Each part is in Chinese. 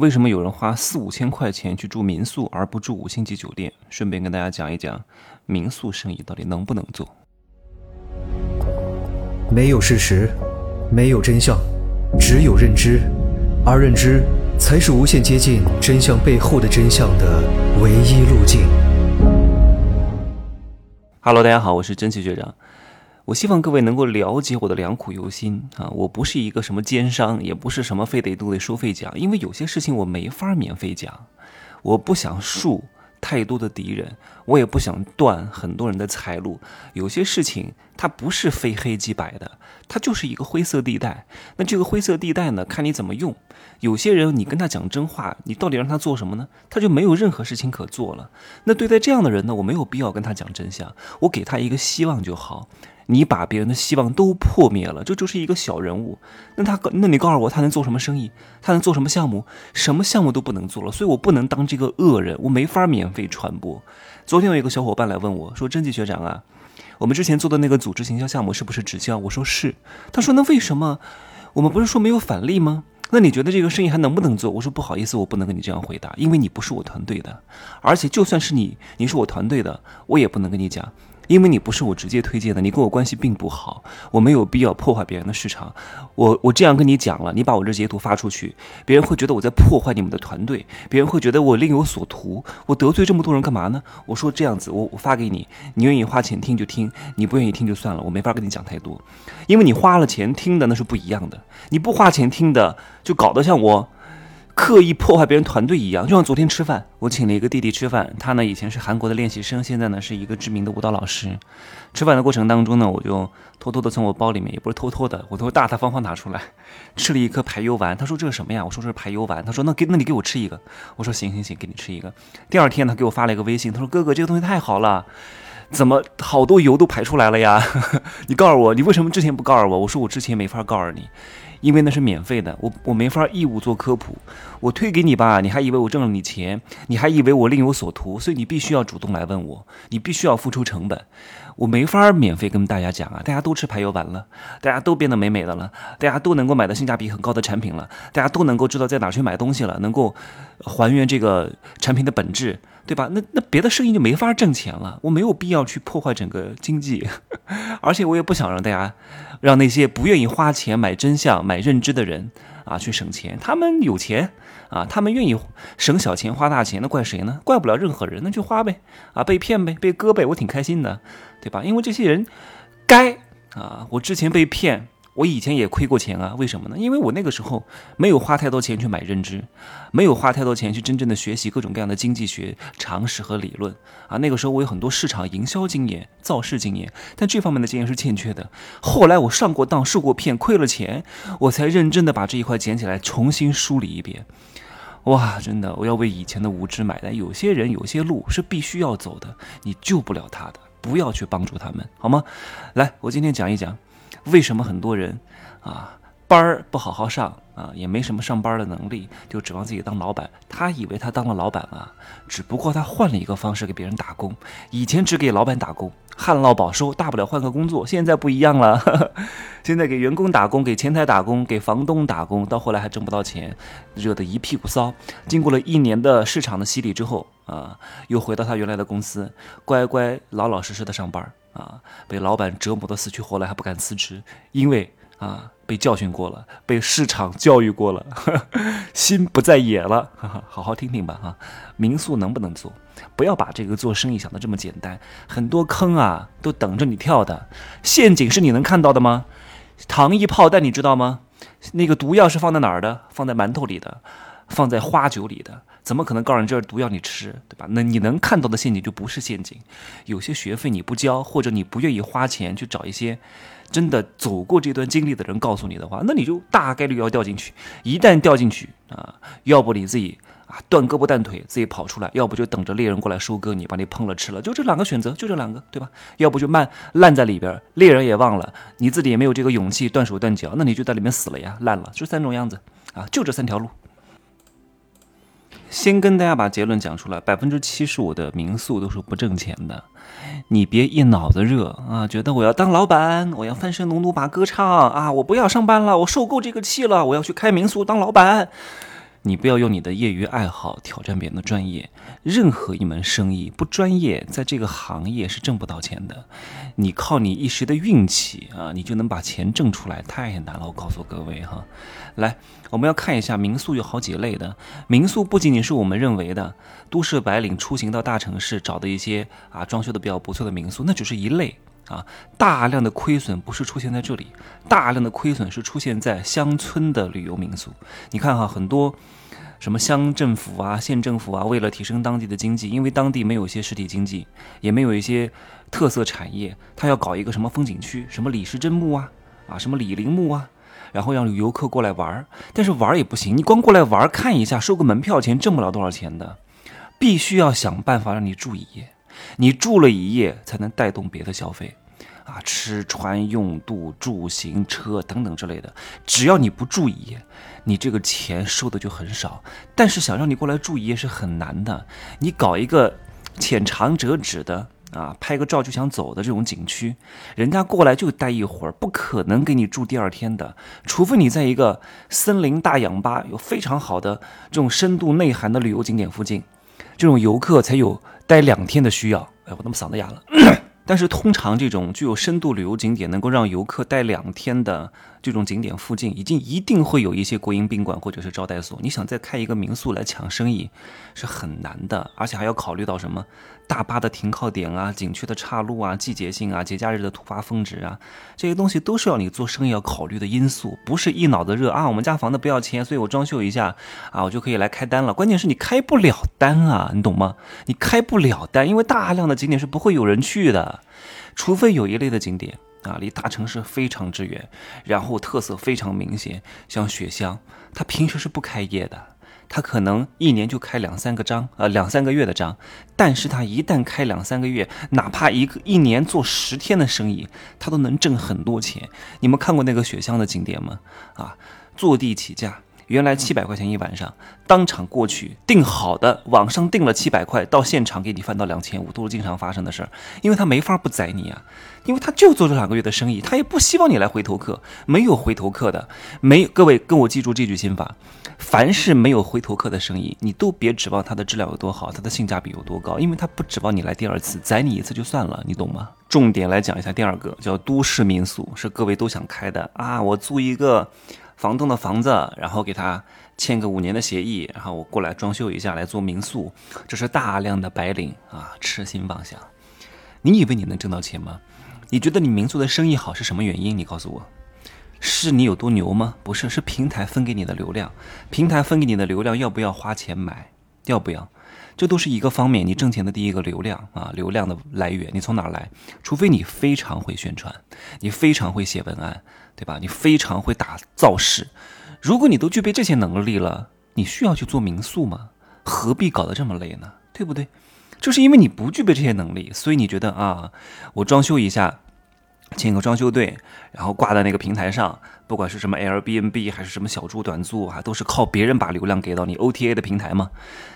为什么有人花四五千块钱去住民宿而不住五星级酒店？顺便跟大家讲一讲，民宿生意到底能不能做？没有事实，没有真相，只有认知，而认知才是无限接近真相背后的真相的唯一路径。Hello，大家好，我是真奇学长。我希望各位能够了解我的良苦用心啊！我不是一个什么奸商，也不是什么非得都得收费讲，因为有些事情我没法免费讲。我不想树太多的敌人，我也不想断很多人的财路。有些事情它不是非黑即白的，它就是一个灰色地带。那这个灰色地带呢，看你怎么用。有些人你跟他讲真话，你到底让他做什么呢？他就没有任何事情可做了。那对待这样的人呢，我没有必要跟他讲真相，我给他一个希望就好。你把别人的希望都破灭了，这就是一个小人物。那他，那你告诉我，他能做什么生意？他能做什么项目？什么项目都不能做了。所以我不能当这个恶人，我没法免费传播。昨天有一个小伙伴来问我说：“甄记学长啊，我们之前做的那个组织行销项目是不是直销？”我说是。他说：“那为什么我们不是说没有返利吗？那你觉得这个生意还能不能做？”我说：“不好意思，我不能跟你这样回答，因为你不是我团队的，而且就算是你，你是我团队的，我也不能跟你讲。”因为你不是我直接推荐的，你跟我关系并不好，我没有必要破坏别人的市场。我我这样跟你讲了，你把我这截图发出去，别人会觉得我在破坏你们的团队，别人会觉得我另有所图。我得罪这么多人干嘛呢？我说这样子，我我发给你，你愿意花钱听就听，你不愿意听就算了，我没法跟你讲太多，因为你花了钱听的那是不一样的，你不花钱听的就搞得像我。刻意破坏别人团队一样，就像昨天吃饭，我请了一个弟弟吃饭，他呢以前是韩国的练习生，现在呢是一个知名的舞蹈老师。吃饭的过程当中呢，我就偷偷的从我包里面，也不是偷偷的，我都大大方方拿出来，吃了一颗排油丸。他说这是什么呀？我说这是排油丸。他说那给那你给我吃一个。我说行行行，给你吃一个。第二天他给我发了一个微信，他说哥哥这个东西太好了，怎么好多油都排出来了呀？你告诉我，你为什么之前不告诉我？我说我之前没法告诉你。因为那是免费的，我我没法义务做科普，我推给你吧，你还以为我挣了你钱，你还以为我另有所图，所以你必须要主动来问我，你必须要付出成本，我没法免费跟大家讲啊，大家都吃排油丸了，大家都变得美美的了，大家都能够买到性价比很高的产品了，大家都能够知道在哪去买东西了，能够还原这个产品的本质。对吧？那那别的生意就没法挣钱了。我没有必要去破坏整个经济，而且我也不想让大家，让那些不愿意花钱买真相、买认知的人啊去省钱。他们有钱啊，他们愿意省小钱花大钱，那怪谁呢？怪不了任何人，那就花呗啊，被骗呗，被割呗，我挺开心的，对吧？因为这些人该啊，我之前被骗。我以前也亏过钱啊，为什么呢？因为我那个时候没有花太多钱去买认知，没有花太多钱去真正的学习各种各样的经济学常识和理论啊。那个时候我有很多市场营销经验、造势经验，但这方面的经验是欠缺的。后来我上过当、受过骗、亏了钱，我才认真的把这一块捡起来重新梳理一遍。哇，真的，我要为以前的无知买单。有些人、有些路是必须要走的，你救不了他的，不要去帮助他们，好吗？来，我今天讲一讲。为什么很多人啊班儿不好好上啊，也没什么上班的能力，就指望自己当老板？他以为他当了老板啊，只不过他换了一个方式给别人打工。以前只给老板打工，旱涝保收，大不了换个工作。现在不一样了，现在给员工打工，给前台打工，给房东打工，到后来还挣不到钱，惹得一屁股骚。经过了一年的市场的洗礼之后啊，又回到他原来的公司，乖乖老老实实的上班。啊，被老板折磨的死去活来还不敢辞职，因为啊被教训过了，被市场教育过了，心不在野了。好好听听吧，哈，民宿能不能做？不要把这个做生意想的这么简单，很多坑啊都等着你跳的，陷阱是你能看到的吗？糖衣炮弹你知道吗？那个毒药是放在哪儿的？放在馒头里的，放在花酒里的。怎么可能告诉你这是毒药你吃，对吧？那你能看到的陷阱就不是陷阱。有些学费你不交，或者你不愿意花钱去找一些真的走过这段经历的人告诉你的话，那你就大概率要掉进去。一旦掉进去啊，要不你自己啊断胳膊断腿自己跑出来，要不就等着猎人过来收割你，把你烹了吃了。就这两个选择，就这两个，对吧？要不就慢烂在里边，猎人也忘了，你自己也没有这个勇气断手断脚，那你就在里面死了呀，烂了。就三种样子啊，就这三条路。先跟大家把结论讲出来，百分之七十五的民宿都是不挣钱的。你别一脑子热啊，觉得我要当老板，我要翻身农奴把歌唱啊，我不要上班了，我受够这个气了，我要去开民宿当老板。你不要用你的业余爱好挑战别人的专业。任何一门生意不专业，在这个行业是挣不到钱的。你靠你一时的运气啊，你就能把钱挣出来，太难了。我告诉各位哈，来，我们要看一下民宿有好几类的。民宿不仅仅是我们认为的都市白领出行到大城市找的一些啊装修的比较不错的民宿，那只是一类啊。大量的亏损不是出现在这里，大量的亏损是出现在乡村的旅游民宿。你看哈，很多。什么乡政府啊、县政府啊，为了提升当地的经济，因为当地没有一些实体经济，也没有一些特色产业，他要搞一个什么风景区，什么李时珍墓啊，啊，什么李陵墓啊，然后让游客过来玩儿。但是玩儿也不行，你光过来玩儿看一下，收个门票钱挣不了多少钱的，必须要想办法让你住一夜，你住了一夜才能带动别的消费。啊，吃穿用度、住行车等等之类的，只要你不住一夜，你这个钱收的就很少。但是想让你过来住一夜是很难的。你搞一个浅尝辄止的啊，拍个照就想走的这种景区，人家过来就待一会儿，不可能给你住第二天的。除非你在一个森林大氧吧、有非常好的这种深度内涵的旅游景点附近，这种游客才有待两天的需要。哎，我他妈嗓子哑了。但是通常这种具有深度旅游景点能够让游客待两天的这种景点附近，已经一定会有一些国营宾馆或者是招待所。你想再开一个民宿来抢生意，是很难的，而且还要考虑到什么？大巴的停靠点啊，景区的岔路啊，季节性啊，节假日的突发峰值啊，这些东西都是要你做生意要考虑的因素，不是一脑子热啊。我们家房子不要钱，所以我装修一下啊，我就可以来开单了。关键是你开不了单啊，你懂吗？你开不了单，因为大量的景点是不会有人去的，除非有一类的景点啊，离大城市非常之远，然后特色非常明显，像雪乡，它平时是不开业的。它可能一年就开两三个张，呃，两三个月的张，但是它一旦开两三个月，哪怕一个一年做十天的生意，它都能挣很多钱。你们看过那个雪乡的景点吗？啊，坐地起价。原来七百块钱一晚上，当场过去订好的，网上订了七百块，到现场给你翻到两千五，都是经常发生的事儿。因为他没法不宰你啊，因为他就做这两个月的生意，他也不希望你来回头客，没有回头客的，没各位跟我记住这句心法：凡是没有回头客的生意，你都别指望它的质量有多好，它的性价比有多高，因为他不指望你来第二次，宰你一次就算了，你懂吗？重点来讲一下第二个，叫都市民宿，是各位都想开的啊，我租一个。房东的房子，然后给他签个五年的协议，然后我过来装修一下来做民宿，这是大量的白领啊痴心妄想。你以为你能挣到钱吗？你觉得你民宿的生意好是什么原因？你告诉我，是你有多牛吗？不是，是平台分给你的流量。平台分给你的流量要不要花钱买？要不要？这都是一个方面，你挣钱的第一个流量啊，流量的来源，你从哪来？除非你非常会宣传，你非常会写文案。对吧？你非常会打造势，如果你都具备这些能力了，你需要去做民宿吗？何必搞得这么累呢？对不对？就是因为你不具备这些能力，所以你觉得啊，我装修一下，请个装修队，然后挂在那个平台上，不管是什么 Airbnb 还是什么小猪短租啊，都是靠别人把流量给到你 OTA 的平台嘛。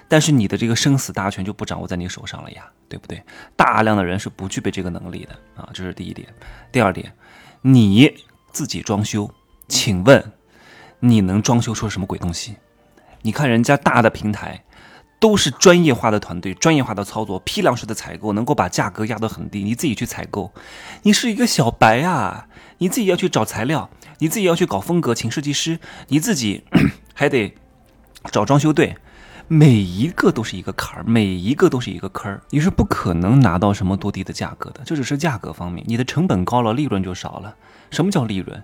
但是你的这个生死大权就不掌握在你手上了呀，对不对？大量的人是不具备这个能力的啊，这是第一点。第二点，你。自己装修，请问你能装修出什么鬼东西？你看人家大的平台，都是专业化的团队，专业化的操作，批量式的采购，能够把价格压得很低。你自己去采购，你是一个小白啊，你自己要去找材料，你自己要去搞风格，请设计师，你自己 还得找装修队，每一个都是一个坎儿，每一个都是一个坑儿，你是不可能拿到什么多低的价格的。这只是价格方面，你的成本高了，利润就少了。什么叫利润？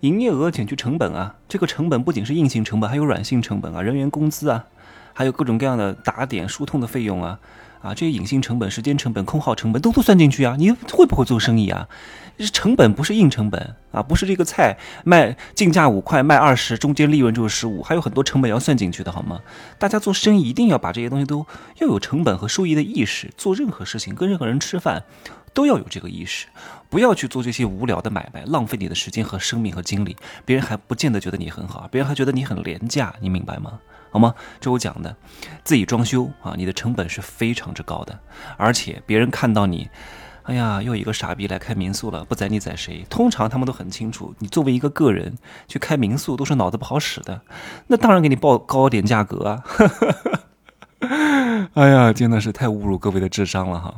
营业额减去成本啊！这个成本不仅是硬性成本，还有软性成本啊，人员工资啊，还有各种各样的打点、疏通的费用啊，啊，这些隐性成本、时间成本、空耗成本都都算进去啊！你会不会做生意啊？成本不是硬成本啊，不是这个菜卖进价五块卖二十，中间利润就是十五，还有很多成本要算进去的好吗？大家做生意一定要把这些东西都要有成本和收益的意识，做任何事情跟任何人吃饭。都要有这个意识，不要去做这些无聊的买卖，浪费你的时间和生命和精力，别人还不见得觉得你很好，别人还觉得你很廉价，你明白吗？好吗？这我讲的，自己装修啊，你的成本是非常之高的，而且别人看到你哎呀，又一个傻逼来开民宿了，不宰你宰谁？通常他们都很清楚，你作为一个个人去开民宿都是脑子不好使的，那当然给你报高点价格啊！哎呀，真的是太侮辱各位的智商了哈！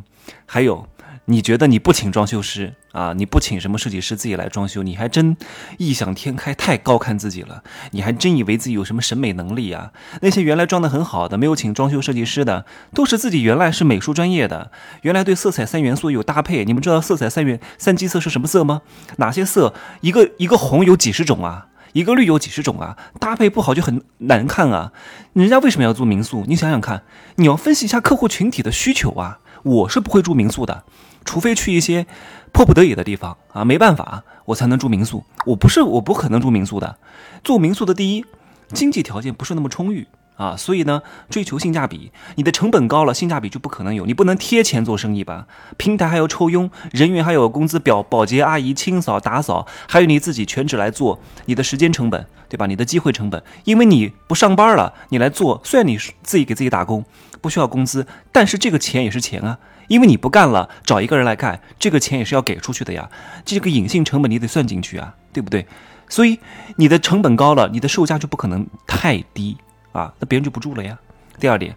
还有。你觉得你不请装修师啊？你不请什么设计师自己来装修，你还真异想天开，太高看自己了。你还真以为自己有什么审美能力啊？那些原来装的很好的，没有请装修设计师的，都是自己原来是美术专业的，原来对色彩三元素有搭配。你们知道色彩三元三基色是什么色吗？哪些色？一个一个红有几十种啊？一个绿有几十种啊？搭配不好就很难看啊！人家为什么要住民宿？你想想看，你要分析一下客户群体的需求啊。我是不会住民宿的。除非去一些迫不得已的地方啊，没办法，我才能住民宿。我不是，我不可能住民宿的。住民宿的第一，经济条件不是那么充裕啊，所以呢，追求性价比。你的成本高了，性价比就不可能有。你不能贴钱做生意吧？平台还要抽佣，人员还有工资表，保洁阿姨清扫打扫，还有你自己全职来做，你的时间成本，对吧？你的机会成本，因为你不上班了，你来做，虽然你自己给自己打工，不需要工资，但是这个钱也是钱啊。因为你不干了，找一个人来干，这个钱也是要给出去的呀。这个隐性成本你得算进去啊，对不对？所以你的成本高了，你的售价就不可能太低啊，那别人就不住了呀。第二点，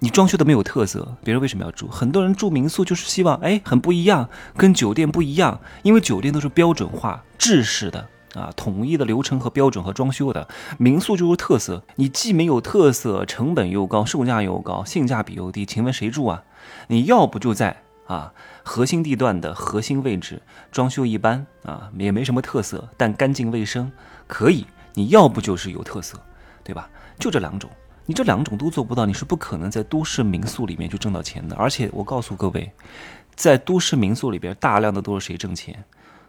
你装修的没有特色，别人为什么要住？很多人住民宿就是希望，哎，很不一样，跟酒店不一样，因为酒店都是标准化、制式的啊，统一的流程和标准和装修的，民宿就是特色。你既没有特色，成本又高，售价又高，性价比又低，请问谁住啊？你要不就在啊核心地段的核心位置，装修一般啊也没什么特色，但干净卫生可以。你要不就是有特色，对吧？就这两种，你这两种都做不到，你是不可能在都市民宿里面去挣到钱的。而且我告诉各位，在都市民宿里边，大量的都是谁挣钱？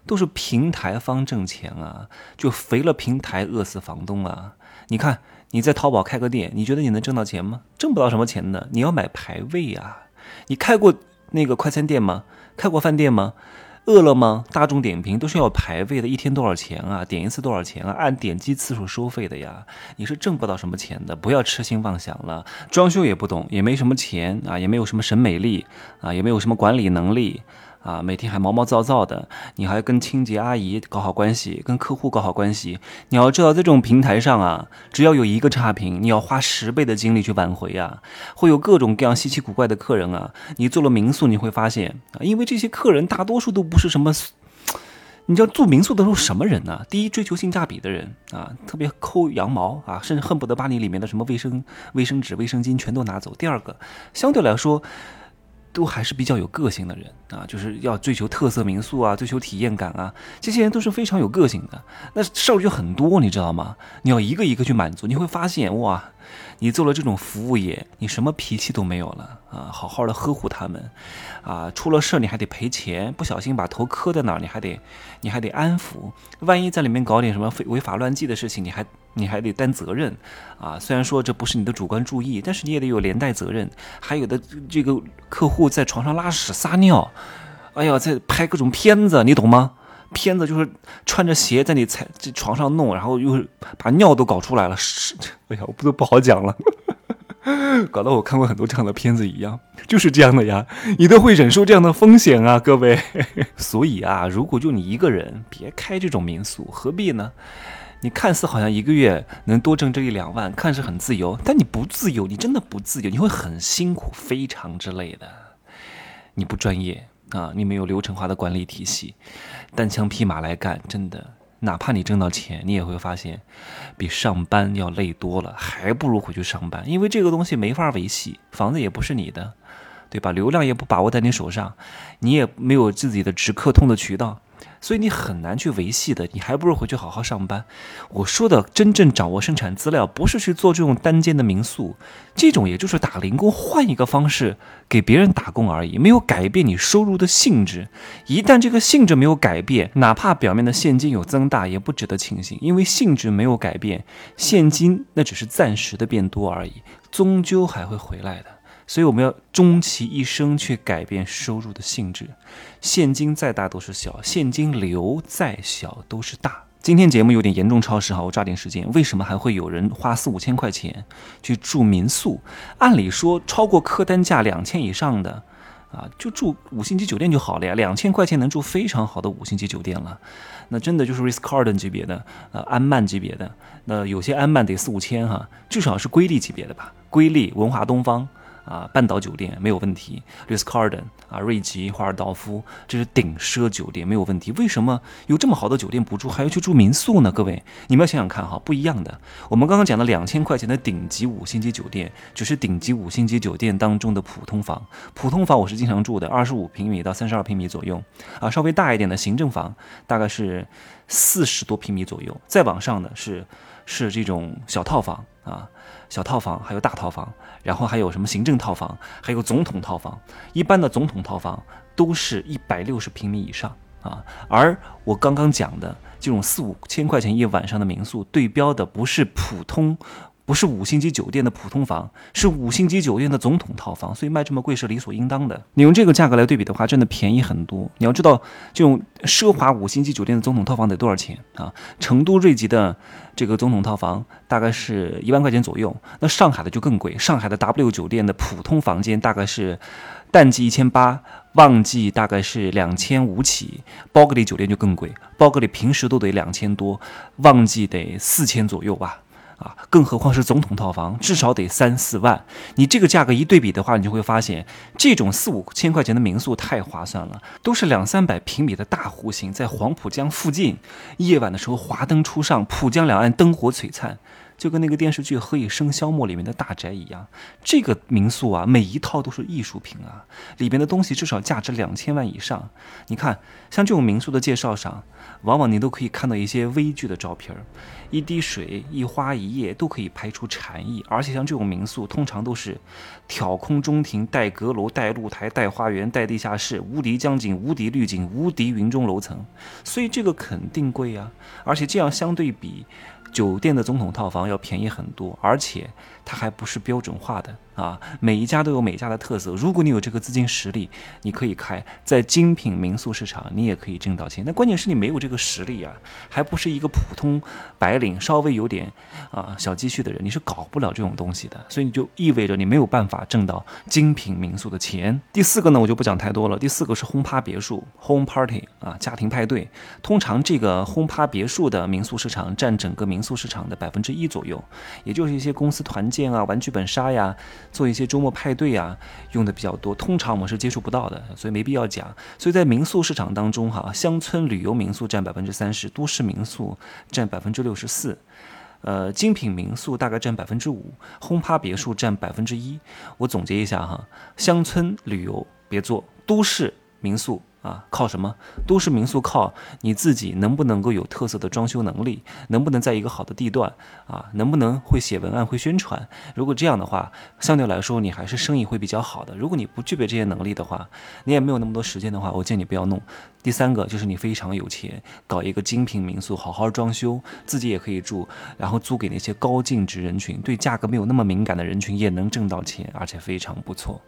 都是平台方挣钱啊，就肥了平台，饿死房东啊！你看你在淘宝开个店，你觉得你能挣到钱吗？挣不到什么钱的，你要买排位啊。你开过那个快餐店吗？开过饭店吗？饿了么、大众点评都是要排位的，一天多少钱啊？点一次多少钱啊？按点击次数收费的呀，你是挣不到什么钱的，不要痴心妄想了。装修也不懂，也没什么钱啊，也没有什么审美力啊，也没有什么管理能力。啊，每天还毛毛躁躁的，你还跟清洁阿姨搞好关系，跟客户搞好关系。你要知道，在这种平台上啊，只要有一个差评，你要花十倍的精力去挽回啊，会有各种各样稀奇古怪的客人啊。你做了民宿，你会发现啊，因为这些客人大多数都不是什么，你知道住民宿的都是什么人呢？第一，追求性价比的人啊，特别抠羊毛啊，甚至恨不得把你里面的什么卫生卫生纸、卫生巾全都拿走。第二个，相对来说。都还是比较有个性的人啊，就是要追求特色民宿啊，追求体验感啊，这些人都是非常有个性的。那事儿就很多，你知道吗？你要一个一个去满足，你会发现哇。你做了这种服务业，你什么脾气都没有了啊！好好的呵护他们，啊，出了事你还得赔钱，不小心把头磕在哪儿，你还得，你还得安抚。万一在里面搞点什么违违法乱纪的事情，你还你还得担责任，啊！虽然说这不是你的主观注意，但是你也得有连带责任。还有的这个客户在床上拉屎撒尿，哎呀，在拍各种片子，你懂吗？片子就是穿着鞋在你踩这床上弄，然后又把尿都搞出来了，哎呀，我不都不好讲了，搞得我看过很多这样的片子一样，就是这样的呀，你都会忍受这样的风险啊，各位。所以啊，如果就你一个人，别开这种民宿，何必呢？你看似好像一个月能多挣这一两万，看似很自由，但你不自由，你真的不自由，你会很辛苦，非常之累的，你不专业。啊，你没有流程化的管理体系，单枪匹马来干，真的，哪怕你挣到钱，你也会发现，比上班要累多了，还不如回去上班，因为这个东西没法维系，房子也不是你的，对吧？流量也不把握在你手上，你也没有自己的直客通的渠道。所以你很难去维系的，你还不如回去好好上班。我说的真正掌握生产资料，不是去做这种单间的民宿，这种也就是打零工，换一个方式给别人打工而已，没有改变你收入的性质。一旦这个性质没有改变，哪怕表面的现金有增大，也不值得庆幸，因为性质没有改变，现金那只是暂时的变多而已，终究还会回来的。所以我们要终其一生去改变收入的性质，现金再大都是小，现金流再小都是大。今天节目有点严重超时哈，我抓紧时间。为什么还会有人花四五千块钱去住民宿？按理说超过客单价两千以上的，啊，就住五星级酒店就好了呀，两千块钱能住非常好的五星级酒店了，那真的就是 Ritz Carlton 级别的，呃，安曼级别的，那有些安曼得四五千哈，至少是瑰丽级别的吧，瑰丽、文华东方。啊，半岛酒店没有问题，Ritz Carlton 啊，瑞吉、华尔道夫，这是顶奢酒店，没有问题。为什么有这么好的酒店不住，还要去住民宿呢？各位，你们要想想看哈，不一样的。我们刚刚讲的两千块钱的顶级五星级酒店，只是顶级五星级酒店当中的普通房。普通房我是经常住的，二十五平米到三十二平米左右啊，稍微大一点的行政房大概是四十多平米左右，再往上的是是这种小套房啊。小套房，还有大套房，然后还有什么行政套房，还有总统套房。一般的总统套房都是一百六十平米以上啊。而我刚刚讲的这种四五千块钱一晚上的民宿，对标的不是普通。不是五星级酒店的普通房，是五星级酒店的总统套房，所以卖这么贵是理所应当的。你用这个价格来对比的话，真的便宜很多。你要知道，这种奢华五星级酒店的总统套房得多少钱啊？成都瑞吉的这个总统套房大概是一万块钱左右，那上海的就更贵。上海的 W 酒店的普通房间大概是淡季一千八，旺季大概是两千五起。包格里酒店就更贵，包格里平时都得两千多，旺季得四千左右吧。啊，更何况是总统套房，至少得三四万。你这个价格一对比的话，你就会发现，这种四五千块钱的民宿太划算了，都是两三百平米的大户型，在黄浦江附近，夜晚的时候华灯初上，浦江两岸灯火璀璨。就跟那个电视剧《何以笙箫默》里面的大宅一样，这个民宿啊，每一套都是艺术品啊，里边的东西至少价值两千万以上。你看，像这种民宿的介绍上，往往你都可以看到一些微距的照片儿，一滴水、一花一叶都可以拍出禅意。而且像这种民宿，通常都是挑空中庭、带阁楼、带露台、带花园、带地下室，无敌江景、无敌绿景、无敌云中楼层，所以这个肯定贵啊。而且这样相对比。酒店的总统套房要便宜很多，而且它还不是标准化的。啊，每一家都有每家的特色。如果你有这个资金实力，你可以开在精品民宿市场，你也可以挣到钱。那关键是你没有这个实力啊，还不是一个普通白领，稍微有点啊小积蓄的人，你是搞不了这种东西的。所以你就意味着你没有办法挣到精品民宿的钱。第四个呢，我就不讲太多了。第四个是轰趴别墅 （home party） 啊，家庭派对。通常这个轰趴别墅的民宿市场占整个民民宿市场的百分之一左右，也就是一些公司团建啊、玩剧本杀呀。做一些周末派对啊，用的比较多，通常我们是接触不到的，所以没必要讲。所以在民宿市场当中，哈，乡村旅游民宿占百分之三十，都市民宿占百分之六十四，呃，精品民宿大概占百分之五，轰趴别墅占百分之一。我总结一下哈，乡村旅游别做，都市民宿。啊，靠什么？都市民宿靠你自己能不能够有特色的装修能力，能不能在一个好的地段啊，能不能会写文案、会宣传？如果这样的话，相对来说你还是生意会比较好的。如果你不具备这些能力的话，你也没有那么多时间的话，我建议你不要弄。第三个就是你非常有钱，搞一个精品民宿，好好装修，自己也可以住，然后租给那些高净值人群，对价格没有那么敏感的人群也能挣到钱，而且非常不错。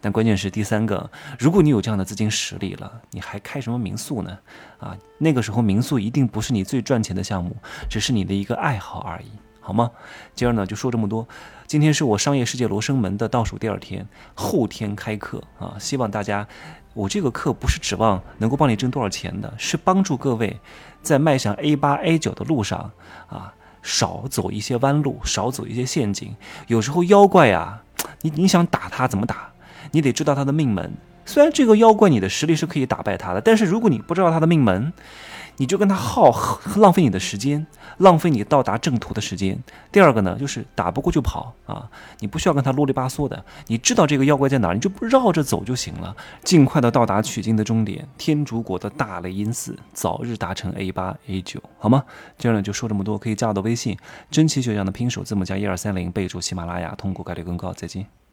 但关键是第三个，如果你有这样的资金实力了。你还开什么民宿呢？啊，那个时候民宿一定不是你最赚钱的项目，只是你的一个爱好而已，好吗？今儿呢就说这么多。今天是我商业世界罗生门的倒数第二天，后天开课啊！希望大家，我这个课不是指望能够帮你挣多少钱的，是帮助各位在迈向 A 八 A 九的路上啊，少走一些弯路，少走一些陷阱。有时候妖怪啊，你你想打他怎么打？你得知道他的命门。虽然这个妖怪你的实力是可以打败他的，但是如果你不知道他的命门，你就跟他耗，浪费你的时间，浪费你到达正途的时间。第二个呢，就是打不过就跑啊，你不需要跟他啰里吧嗦的，你知道这个妖怪在哪，你就绕着走就行了，尽快的到达取经的终点——天竺国的大雷音寺，早日达成 A 八 A 九，好吗？今儿呢就说这么多，可以加我的微信，真奇学长的拼手字母加一二三零，备注喜马拉雅，通过概率更高。再见。